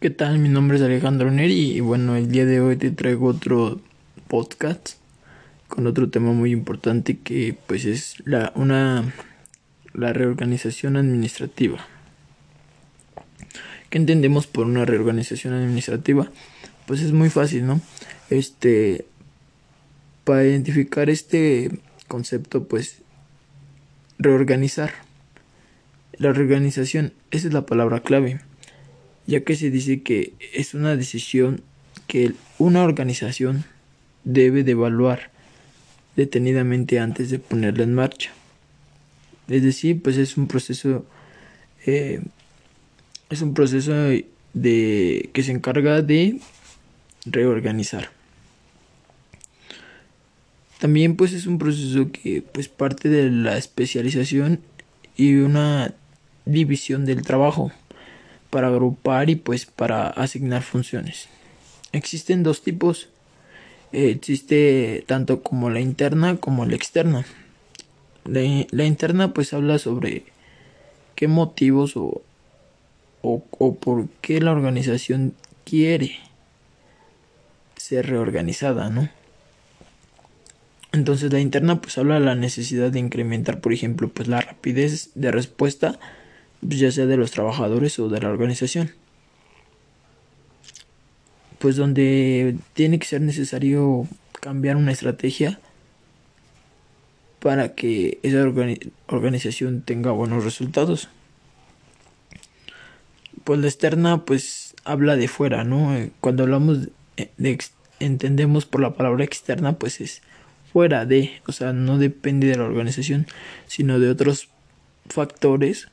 ¿Qué tal? Mi nombre es Alejandro Neri y bueno, el día de hoy te traigo otro podcast con otro tema muy importante que pues es la una la reorganización administrativa. ¿Qué entendemos por una reorganización administrativa? Pues es muy fácil, ¿no? Este para identificar este concepto pues reorganizar. La reorganización, esa es la palabra clave ya que se dice que es una decisión que una organización debe de evaluar detenidamente antes de ponerla en marcha. Es decir, pues es un proceso eh, es un proceso de que se encarga de reorganizar. También pues es un proceso que pues parte de la especialización y una división del trabajo para agrupar y pues para asignar funciones. Existen dos tipos. existe tanto como la interna como la externa. La, interna pues habla sobre qué motivos o, o, o por qué la organización quiere ser reorganizada, ¿no? Entonces la interna pues habla de la necesidad de incrementar, por ejemplo, pues la rapidez de respuesta pues, ya sea de los trabajadores o de la organización. Pues donde tiene que ser necesario cambiar una estrategia para que esa organización tenga buenos resultados. Pues la externa pues habla de fuera, ¿no? Eh, cuando hablamos de, entendemos por la palabra externa pues es fuera de, o sea, no depende de la organización, sino de otros factores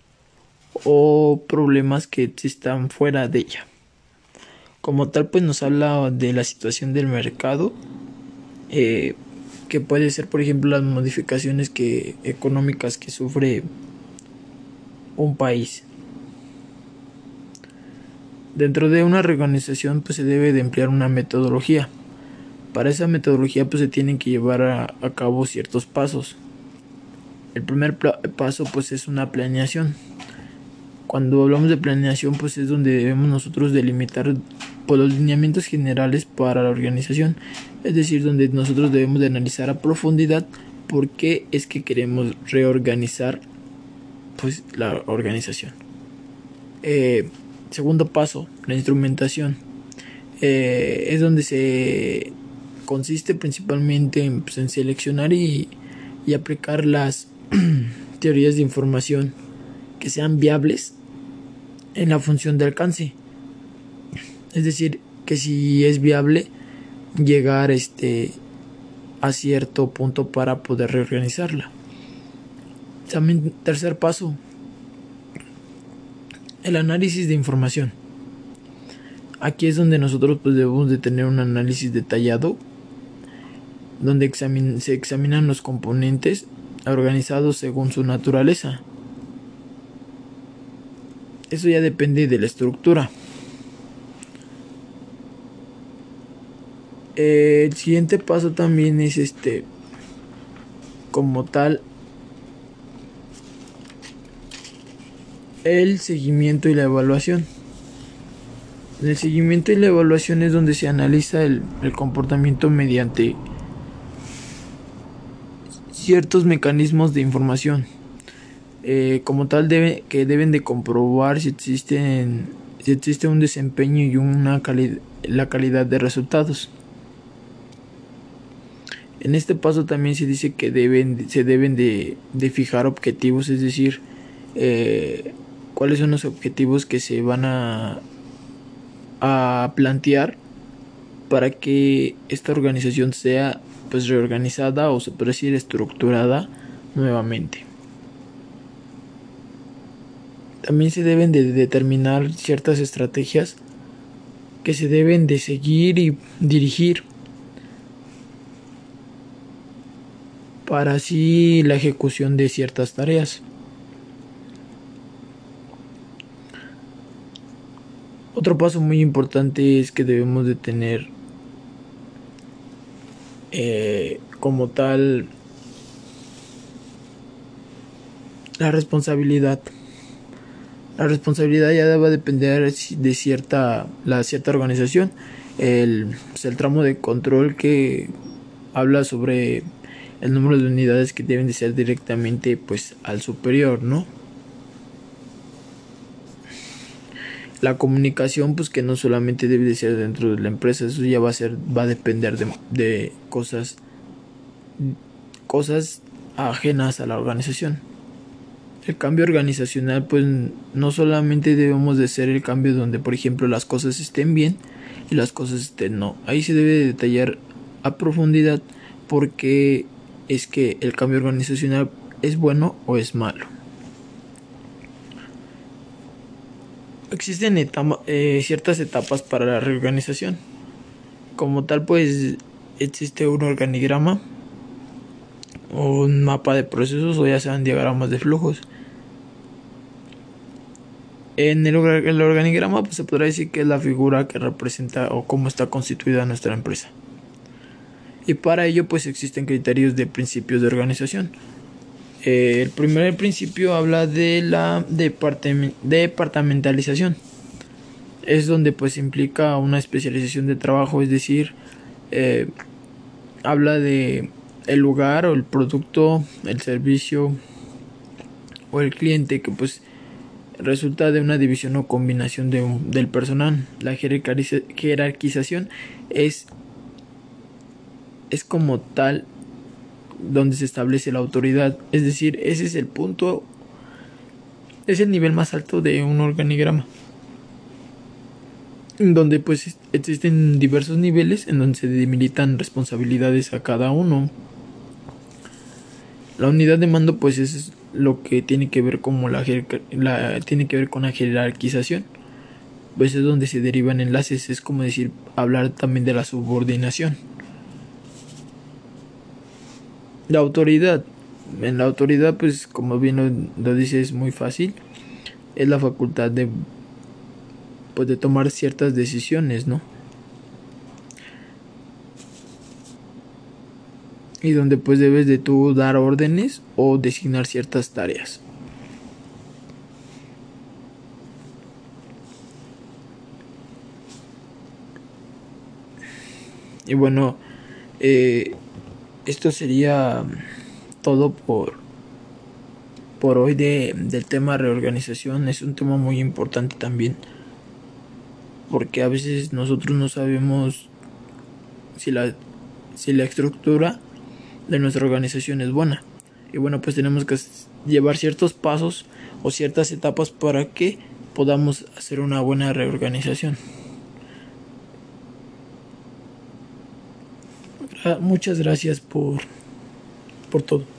o problemas que existan fuera de ella. Como tal, pues nos habla de la situación del mercado, eh, que puede ser, por ejemplo, las modificaciones que, económicas que sufre un país. Dentro de una reorganización, pues se debe de emplear una metodología. Para esa metodología, pues se tienen que llevar a, a cabo ciertos pasos. El primer paso, pues es una planeación cuando hablamos de planeación, pues es donde debemos nosotros delimitar por los lineamientos generales para la organización, es decir, donde nosotros debemos de analizar a profundidad por qué es que queremos reorganizar pues la organización. Eh, segundo paso, la instrumentación. Eh, es donde se consiste principalmente en, pues, seleccionar y aplicar las teorías de información que sean viables en la función de alcance. Es decir, que si es viable llegar este a cierto punto para poder reorganizarla. También tercer paso, el análisis de información. Aquí es donde nosotros pues, debemos de tener un análisis detallado donde se examinan los componentes organizados según su naturaleza eso ya depende de la estructura. el siguiente paso también es este como tal el seguimiento y la evaluación. El seguimiento y la evaluación es donde se analiza el, el comportamiento mediante ciertos mecanismos de información. Eh, como tal debe, que deben de comprobar si existen si existe un desempeño y una la calidad de resultados. En este paso también se dice que deben, se deben de, fijar objetivos, es decir, eh, cuáles son los objetivos que se van a, a plantear para que esta organización sea pues reorganizada o se puede decir estructurada nuevamente. También se deben de determinar ciertas estrategias que se deben de seguir y dirigir para así la ejecución de ciertas tareas. Otro paso muy importante es que debemos de tener eh, como tal la responsabilidad La responsabilidad ya va a depender de cierta, la cierta organización. El, pues, el tramo de control que habla sobre el número de unidades que deben de ser directamente pues al superior, ¿no? La comunicación pues que no solamente debe de ser dentro de la empresa, eso ya va a ser va a depender de, de cosas cosas ajenas a la organización. El cambio organizacional pues no solamente debemos de ser el cambio donde por ejemplo las cosas estén bien y las cosas estén no. Ahí se debe detallar a profundidad porque es que el cambio organizacional es bueno o es malo. Existen eh, ciertas etapas para la reorganización. Como tal, pues existe un organigrama, un mapa de procesos o ya sean diagramas de flujos. En el, el organigrama pues, se podrá decir que es la figura que representa o cómo está constituida nuestra empresa y para ello pues existen criterios de principios de organización. Eh, el primer principio habla de la departamentalización. Es donde pues implica una especialización de trabajo, es decir, eh, habla de el lugar o el producto, el servicio o el cliente que pues resulta de una división o combinación de del personal. La jerarquización es es como tal donde se establece la autoridad. Es decir, ese es el punto, es el nivel más alto de un organigrama. Donde pues existen diversos niveles en donde se demilitan responsabilidades a cada uno. La unidad de mando pues es lo que tiene que ver como la, la tiene que ver con la jerarquización. Pues es donde se derivan enlaces, es como decir hablar también de la subordinación. La autoridad. En la autoridad, pues como bien lo, dice, es muy fácil. Es la facultad de, pues, de tomar ciertas decisiones, ¿no? Y donde pues debes de tú dar órdenes o designar ciertas tareas. Y bueno, eh, esto sería todo por por hoy de, del tema reorganización es un tema muy importante también porque a veces nosotros no sabemos si la si la estructura de nuestra organización es buena y bueno pues tenemos que llevar ciertos pasos o ciertas etapas para que podamos hacer una buena reorganización muchas gracias por, por todo.